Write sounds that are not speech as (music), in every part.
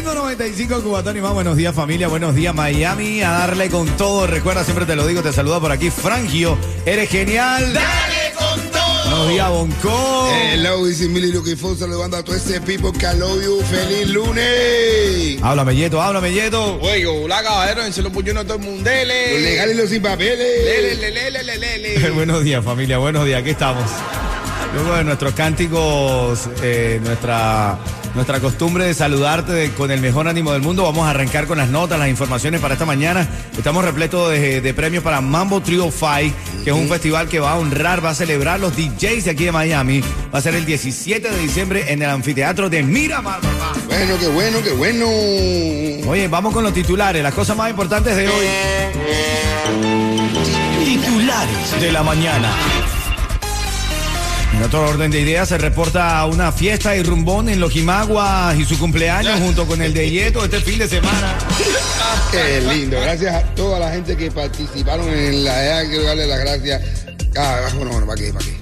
Ritmo 95 Cubatón y más. Buenos días familia, buenos días Miami. A darle con todo. Recuerda, siempre te lo digo, te saluda por aquí Frangio. Eres genial. Dale con todo. Buenos días Bonco. Hello, dice Milly Lucky Fox saludando a todo ese people que I love you. ¡Feliz lunes! Háblame Yeto, háblame Yeto. Oye, hola caballero, se lo puñó a todo el mundo. Dele. Los legales y los sin papeles. Lele, lele, lele, lele. (laughs) buenos días familia, buenos días. Aquí estamos. Luego de nuestros cánticos, eh, nuestra, nuestra costumbre de saludarte de- con el mejor ánimo del mundo, vamos a arrancar con las notas, las informaciones para esta mañana. Estamos repletos de, de premios para Mambo Trio Five, que es un festival que va a honrar, va a celebrar los DJs de aquí de Miami. Va a ser el 17 de diciembre en el anfiteatro de Miramar, papá. Bueno, qué bueno, qué bueno. Oye, vamos con los titulares, las cosas más importantes de hoy. Titulares de la mañana. En otro orden de ideas, se reporta una fiesta y rumbón en Lojimagua y su cumpleaños junto con el de Yeto este fin de semana. (laughs) Qué lindo. Gracias a toda la gente que participaron en la EA. Quiero darle las gracias. Ah, bueno, bueno, ¿para qué? ¿Para qué?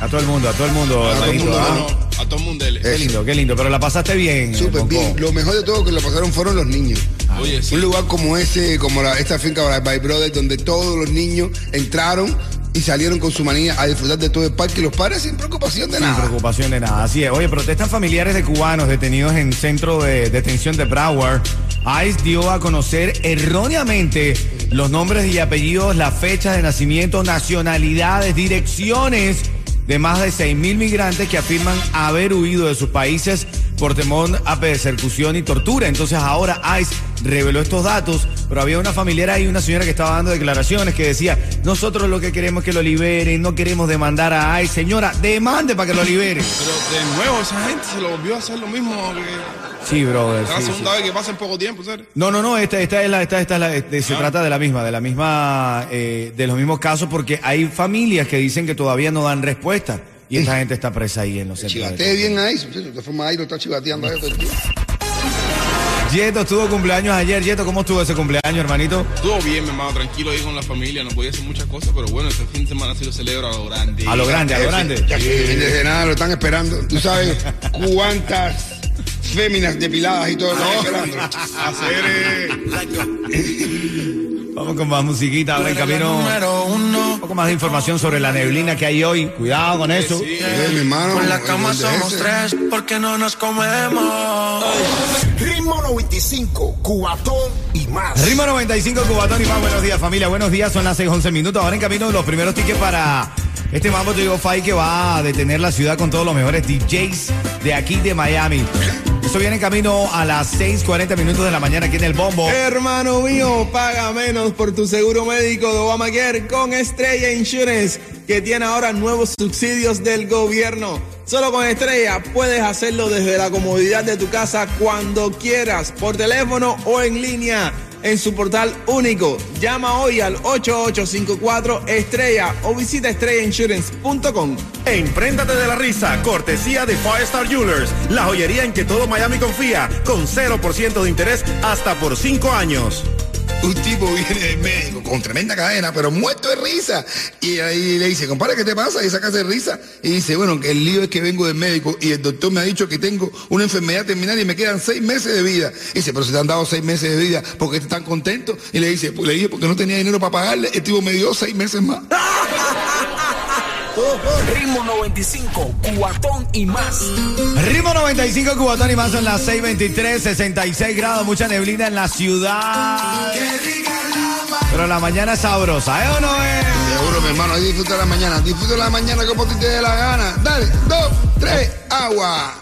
A todo el mundo, a todo el mundo. A todo el mundo, ¿ah? no. A todo el mundo dele. Qué lindo, qué lindo, pero la pasaste bien. eh, Súper bien. Lo mejor de todo que lo pasaron fueron los niños. Oye, sí. Un lugar como ese, como la- esta finca by Brothers, donde todos los niños entraron y salieron con su manía a disfrutar de todo el parque y los padres sin preocupación de Sin nada. preocupación de nada. Así es. Oye, protestan familiares de cubanos detenidos en centro de detención de Broward. ICE dio a conocer erróneamente los nombres y apellidos, las fechas de nacimiento, nacionalidades, direcciones de más de 6.000 migrantes que afirman haber huido de sus países por temor a persecución y tortura. Entonces ahora ICE reveló estos datos, pero había una familiar ahí, una señora que estaba dando declaraciones que decía, nosotros lo que queremos es que lo liberen, no queremos demandar a ICE. Señora, demande para que lo liberen. (laughs) Pero de nuevo esa gente se lo volvió a hacer lo mismo. que- Sí, brother. Es la sí, segunda sí. vez que pasa en poco tiempo, ¿sabes? No, no, no, esta, esta es la, esta, esta es la- este, se Ah. trata de la misma, de la misma, eh, de los mismos casos, porque hay familias que dicen que todavía no dan respuesta y esta gente está presa ahí en los centros. Chivatee bien ahí. De todas formas, ahí lo está chivateando ahí todo el tiempo. Yeto estuvo cumpleaños ayer. Yeto, ¿cómo estuvo ese cumpleaños, hermanito? Estuvo bien, mi hermano, tranquilo ahí con la familia. No podía hacer muchas cosas, pero bueno, este fin de semana sí lo celebro a lo grande. A lo grande, a lo grande. Ya que desde nada lo están esperando. Tú sabes (laughs) cuántas féminas depiladas y todo lo están esperando. (laughs) Hacer, eh, Vamos con más musiquita, ahora en camino. Un poco más de información sobre la neblina que hay hoy. Cuidado con eso. sí. Mi hermano. En la cama ¿dónde somos tres porque no nos comemos. Ritmo 95, cuatón y más. Ritmo 95 Cubatón y más. Buenos días, familia. Buenos días. Son las 6, 11 minutos. Ahora en camino los primeros tickets para este Mambo Trio Five que va a detener la ciudad con todos los mejores DJs de aquí de Miami. Esto viene en camino a las 6:40 minutos de la mañana aquí en el Bombo. Hermano mío, paga menos por tu seguro médico de Obamacare con Estrella Insurance, que tiene ahora nuevos subsidios del gobierno. Solo con Estrella puedes hacerlo desde la comodidad de tu casa cuando quieras, por teléfono o en línea, en su portal único. Llama hoy al 8854 Estrella o visita estrellainsurance.com. Empréntate de la risa, cortesía de Five Star Jewelers, la joyería en que todo Miami confía, con 0% de interés hasta por 5 años. Un tipo viene del médico con tremenda cadena, pero muerto de risa. Y ahí le dice, compadre, ¿qué te pasa? Y saca de risa. Y dice, bueno, que el lío es que vengo del médico y el doctor me ha dicho que tengo una enfermedad terminal y me quedan seis meses de vida. Y dice, pero si te han dado seis meses de vida, ¿por qué estás tan contento? Y le dice, pues le dije, porque no tenía dinero para pagarle. El tipo me dio seis meses más. (laughs) Ritmo 95, cuatón y más. Ritmo 95 Cubatón y más son las 6:23, 66 grados, mucha neblina en la ciudad. Pero la mañana es sabrosa, ¿eh o no es? Seguro, mi hermano, ahí disfruta la mañana. Disfruta la mañana como te dé la gana. Dale, dos, tres, agua.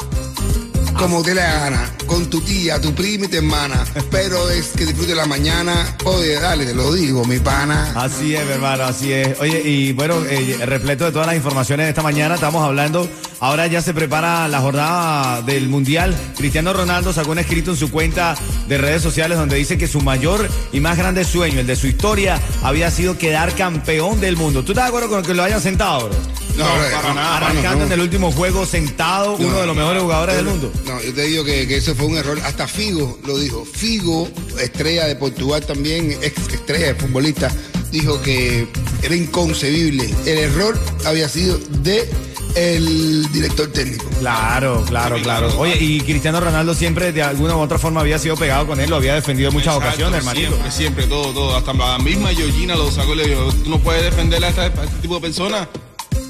Como te la gana. Con tu tía, tu prima y tu hermana. Pero es que disfrute la mañana. Oye, dale, te lo digo, mi pana. Así es, hermano, así es. Oye, y bueno, eh, repleto de todas las informaciones de esta mañana, estamos hablando ahora ya se prepara la jornada del Mundial. Cristiano Ronaldo sacó un escrito en su cuenta de redes sociales donde dice que su mayor y más grande sueño, el de su historia, había sido quedar campeón del mundo. ¿Tú estás de acuerdo con que lo hayan sentado, bro? No, para nada. Arrancando en el último juego sentado, uno de los mejores jugadores del mundo. No, yo te digo que, que eso fue un error. Hasta Figo lo dijo. Figo, estrella de Portugal también, ex estrella de futbolista, dijo que era inconcebible. El error había sido de el director técnico. Claro, claro, claro. Oye, y Cristiano Ronaldo siempre de alguna u otra forma había sido pegado con él, lo había defendido en muchas Exacto, ocasiones, hermanito. Siempre, siempre, todo, todo. Hasta la misma Georgina lo sacó y le dijo, tú no puedes defender a, este tipo de personas.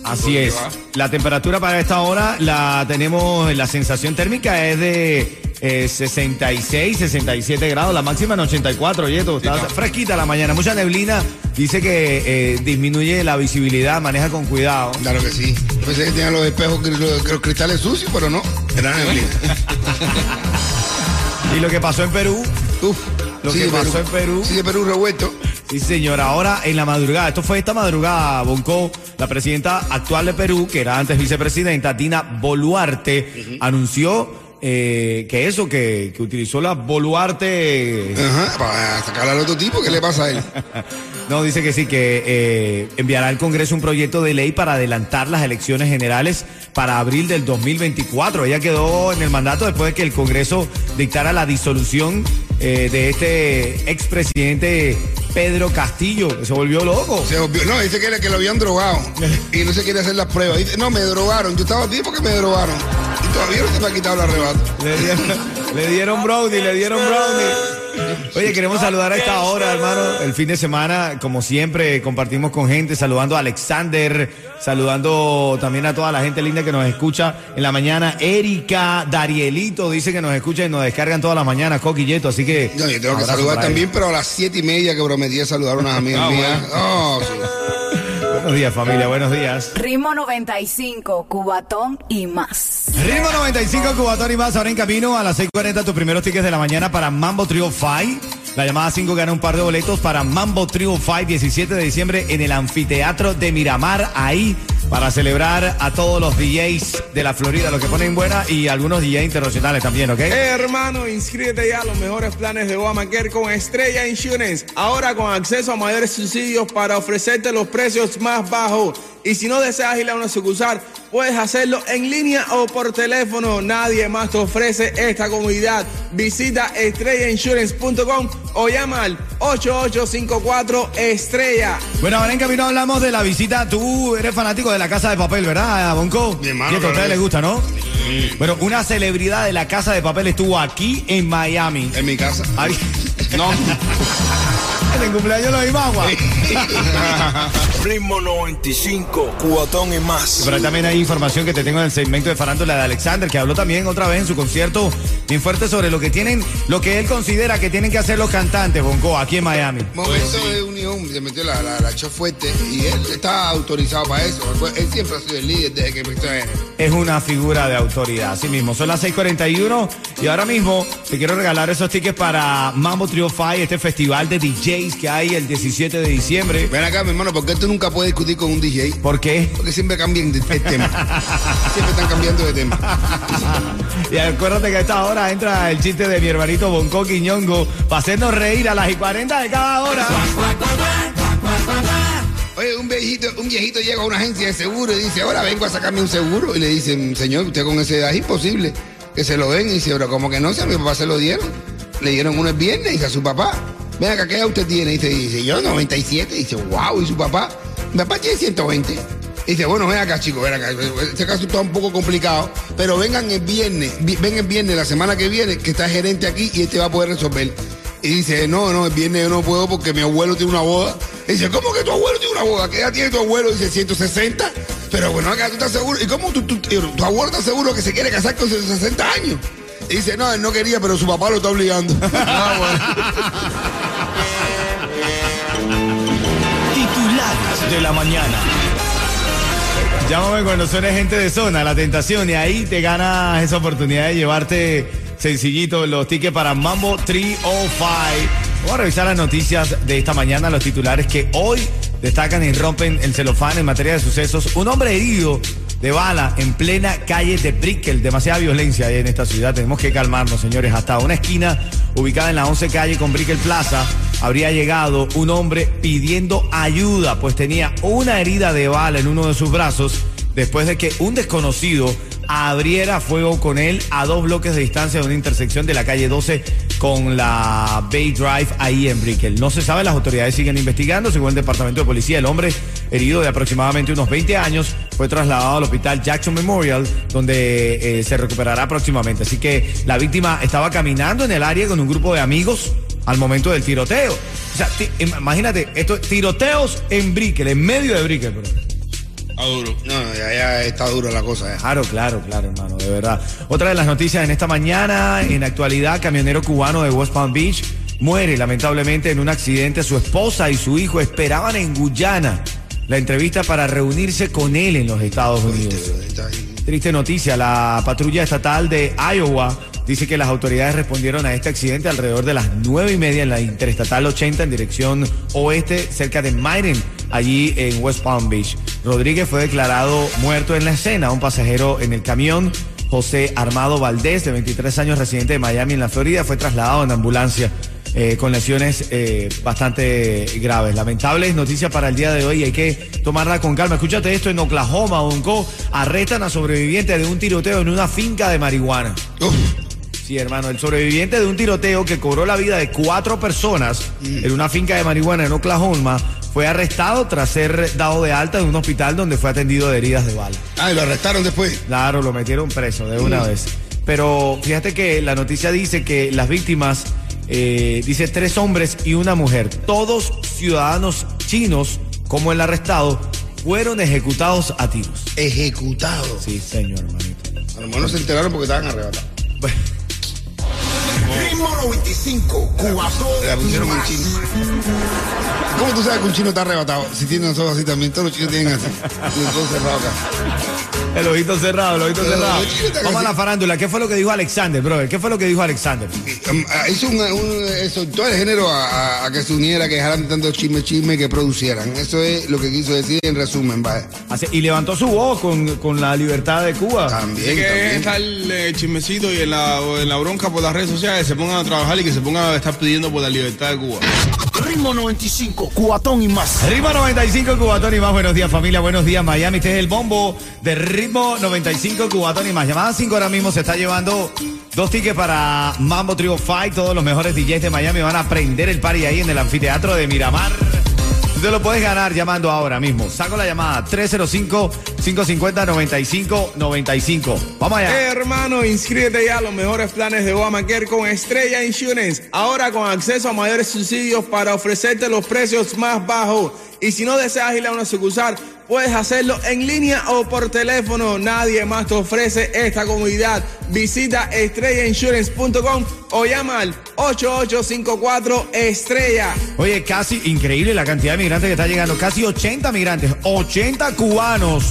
Así ¿Dónde es. va? La temperatura para esta hora la tenemos, la sensación térmica es de eh, 66, 67 grados, la máxima en 84, oye, todo está fresquita la mañana, mucha neblina, dice que eh, disminuye la visibilidad, maneja con cuidado. Claro que sí. Pensé que tenían los espejos, los, cristales sucios, pero no. Era neblina. (laughs) Y lo que pasó en Perú, Uf. Lo que pasó en Perú. Sí, de Perú revuelto. Sí, señor. Ahora en la madrugada, esto fue esta madrugada, Bonco, la presidenta actual de Perú, que era antes vicepresidenta, Dina Boluarte, anunció eh, que eso, que, que utilizó la Boluarte. Ajá. Para sacar al otro tipo, ¿qué le pasa a él? (laughs) No, dice que sí, que eh, enviará al Congreso un proyecto de ley para adelantar las elecciones generales para abril del 2024. Ella quedó en el mandato después de que el Congreso dictara la disolución eh, de este expresidente Pedro Castillo, que se volvió loco. Se volvió- no, dice que, que lo habían drogado y no se quiere hacer las pruebas. Dice, no, me drogaron. Yo estaba aquí porque me drogaron. Todavía no se me ha quitado el arrebato. Le dieron, le dieron brownie, le dieron brownie. Oye, queremos saludar a esta hora, hermano. El fin de semana, como siempre, compartimos con gente, saludando a Alexander, saludando también a toda la gente linda que nos escucha en la mañana. Erika, Darielito dice que nos escucha y nos descargan todas las mañanas, Coquilleto, así que. No, yo tengo que saludar también, pero a las siete y media que prometí saludar a unas amigas Ah, mías. Oh, sí. Buenos días, familia, buenos días. Ritmo 95, Cubatón y más. Ritmo 95, Cubatón y más, ahora en camino a las 6.40 tus primeros tickets de la mañana para Mambo Trio 5. La llamada 5 gana un par de boletos para Mambo Trio 5, 17 de diciembre en el anfiteatro de Miramar, ahí para celebrar a todos los DJs de la Florida, los que ponen buena y algunos DJs internacionales también, ¿ok? Hermano, inscríbete ya a los mejores planes de Obamacare con Estrella Insurance. Ahora con acceso a mayores subsidios para ofrecerte los precios más bajos. Y si no deseas ir a una sucursal, puedes hacerlo en línea o por teléfono. Nadie más te ofrece esta comodidad. Visita estrellainsurance.com o llama al 8854 Estrella. Bueno, ahora en camino hablamos de la visita. Tú eres fanático de la casa de papel, ¿verdad, Bonco? Mi hermano, Y a ustedes les sí. gusta, ¿no? Bueno, una celebridad de la casa de papel estuvo aquí en Miami. En mi casa. Ay, No, (laughs) en el cumpleaños lo vimos, agua. (laughs) Ritmo 95, cubatón y más. Pero ahí también hay información que te tengo en el segmento de farándula de Alexander, que habló también otra vez en su concierto bien fuerte sobre lo que tienen, lo que él considera que tienen que hacer los cantantes, Bonco, aquí en Miami. Momento de unión, se metió la, la, la chef fuerte y él está autorizado para eso. Él siempre ha sido el líder desde que empezó en Es una figura de autoridad, así mismo. Son las 6:41 y ahora mismo te quiero regalar esos tickets para Mambo Trio 5, este festival de DJs que hay el 17 de diciembre. Ven acá, mi hermano, porque tú nunca puedes discutir con un DJ. ¿Por qué? Porque siempre cambian de, tema. (laughs) siempre están cambiando de tema. (laughs) Y acuérdate que a esta hora entra el chiste de mi hermanito Bonco Quiñongo para hacernos reír a las y 40 de cada hora. Oye, un viejito, un viejito llega a una agencia de seguro y dice, ahora vengo a sacarme un seguro. Y le dicen, señor, usted con esa edad es imposible que se lo den. Y dice, pero como que no, si a mi papá se lo dieron. Le dieron uno el viernes dice a su papá, ven acá, ¿qué edad usted tiene? Dice, dice, yo 97. Y dice, wow, ¿y su papá? Mi papá tiene 120. Y dice, bueno, ven acá, chicos, ven acá. Este caso está un poco complicado, pero vengan el viernes, vi- ven el viernes, la semana que viene, que está el gerente aquí y este va a poder resolver. Y dice, no, no, el viernes yo no puedo porque mi abuelo tiene una boda. Y dice, ¿cómo que tu abuelo tiene una boda? ¿Qué edad tiene tu abuelo? Dice, 160. Pero bueno, acá tú estás seguro. ¿Y cómo tu, tu abuelo está seguro que se quiere casar con 160 años? Y dice, no, él no quería, pero su papá lo está obligando. (laughs) Titulares de la mañana. Llámame cuando suene gente de zona, la tentación, y ahí te ganas esa oportunidad de llevarte sencillito los tickets para Mambo 305. Vamos a revisar las noticias de esta mañana, los titulares que hoy destacan y rompen el celofán en materia de sucesos. Un hombre herido de bala en plena calle de Brickell. Demasiada violencia hay en esta ciudad. Tenemos que calmarnos, señores. Hasta una esquina ubicada en la 11 calle con Brickell Plaza habría llegado un hombre pidiendo ayuda, pues tenía una herida de bala en uno de sus brazos después de que un desconocido abriera fuego con él a dos bloques de distancia de una intersección de la calle 12 con la Bay Drive ahí en Brickell. No se sabe, las autoridades siguen investigando. Según el Departamento de Policía, el hombre herido de aproximadamente unos 20 años fue trasladado al hospital Jackson Memorial, donde eh, se recuperará próximamente. Así que la víctima estaba caminando en el área con un grupo de amigos al momento del tiroteo. O sea, imagínate, esto tiroteos en Brickell, en medio de Brickell. Está duro. No, ya, ya está dura la cosa. Claro, claro, claro, hermano, de verdad. Otra de las noticias en esta mañana, en actualidad, camionero cubano de West Palm Beach muere lamentablemente en un accidente. Su esposa y su hijo esperaban en Guyana la entrevista para reunirse con él en los Estados Unidos. Triste noticia, la patrulla estatal de Iowa dice que las autoridades respondieron a este accidente alrededor de las nueve y media en la Interestatal 80 en dirección oeste, cerca de Myron, allí en West Palm Beach. Rodríguez fue declarado muerto en la escena. Un pasajero en el camión, José Armado Valdés, de 23 años, residente de Miami, en la Florida, fue trasladado en ambulancia. Eh, con lesiones eh, bastante graves. Lamentables noticias para el día de hoy, hay que tomarla con calma. Escúchate esto, en Oklahoma, Onco, arrestan a sobrevivientes de un tiroteo en una finca de marihuana. Sí, hermano, el sobreviviente de un tiroteo que cobró la vida de cuatro personas en una finca de marihuana en Oklahoma fue arrestado tras ser dado de alta en un hospital donde fue atendido de heridas de bala. Ah, y lo arrestaron después. Claro, lo metieron preso de una vez. Pero fíjate que la noticia dice que las víctimas, eh, dice tres hombres y una mujer, todos ciudadanos chinos, como el arrestado, fueron ejecutados a tiros. ¿Ejecutados? Sí, señor, hermanito. A lo mejor no se enteraron porque estaban arrebatados. Bueno. Ritmo 95, Cubatón La pusieron y un más. chino. ¿Cómo tú sabes que un chino está arrebatado? Si tienen los ojos así también, todos los chinos tienen así. Los ojos cerrados acá. El ojito cerrado, el ojito Pero, cerrado. Vamos a la farándula. ¿Qué fue lo que dijo Alexander, brother? ¿Qué fue lo que dijo Alexander? Um, ah, Hizo un, un, exhortó al género a, a- a que se uniera, que dejaran tanto chisme, chisme, que producieran. Eso es lo que quiso decir en resumen, vaya. Y levantó su voz con, con la libertad de Cuba. También, que también. está el eh, chismecito y en la, o en la bronca por las redes sociales se pongan a trabajar y que se pongan a estar pidiendo por la libertad de Cuba. Ritmo 95, Cubatón y más. Ritmo 95 Cubatón y más. Buenos días, familia. Buenos días, Miami. Este es el bombo de Ritmo 95 Cubatón y más. Llamada 5 ahora mismo se está llevando dos tickets para Mambo Trio Fight. Todos los mejores DJs de Miami van a prender el party ahí en el anfiteatro de Miramar. Tú te lo puedes ganar llamando ahora mismo. Saco la llamada 305-550-9595. Vamos allá. Hermano, inscríbete ya a los mejores planes de Obamacare con Estrella Insurance. Ahora con acceso a mayores subsidios para ofrecerte los precios más bajos. Y si no deseas ir a una sucursal, puedes hacerlo en línea o por teléfono. Nadie más te ofrece esta comodidad. Visita estrellainsurance.com o llama al 8854 Estrella. Oye, casi increíble la cantidad de migrantes que está llegando. Casi 80 migrantes, 80 cubanos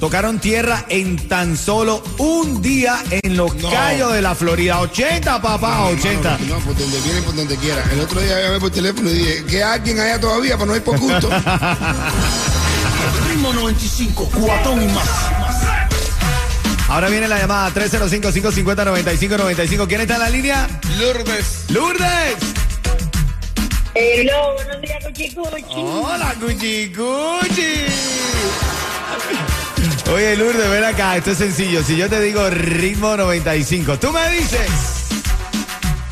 tocaron tierra en tan solo un día en los Cayos de la Florida. 80, papá, 80. No, por donde vienen, por donde quiera. El otro día llamé por teléfono y dije, ¿que hay alguien allá todavía para no ir por gusto? (laughs) Ritmo 95, Cubatón y más. Ahora viene la llamada 305-550-9595. ¿Quién está en la línea? Lourdes. ¡Lourdes! Hello, buenos días, Cuchi Cuchi. ¡Hola, Cuchi Cuchi! Oye, Lourdes, ven acá. Esto es sencillo. Si yo te digo ritmo 95, tú me dices...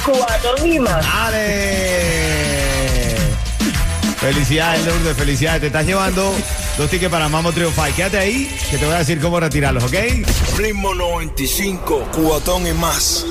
Cubatón y más. ¡Ale! Felicidades, Lourdes, felicidades. Te estás llevando dos tickets para Mambo Trio. Quédate ahí, que te voy a decir cómo retirarlos, ¿ok? Ritmo 95, Cubatón y más.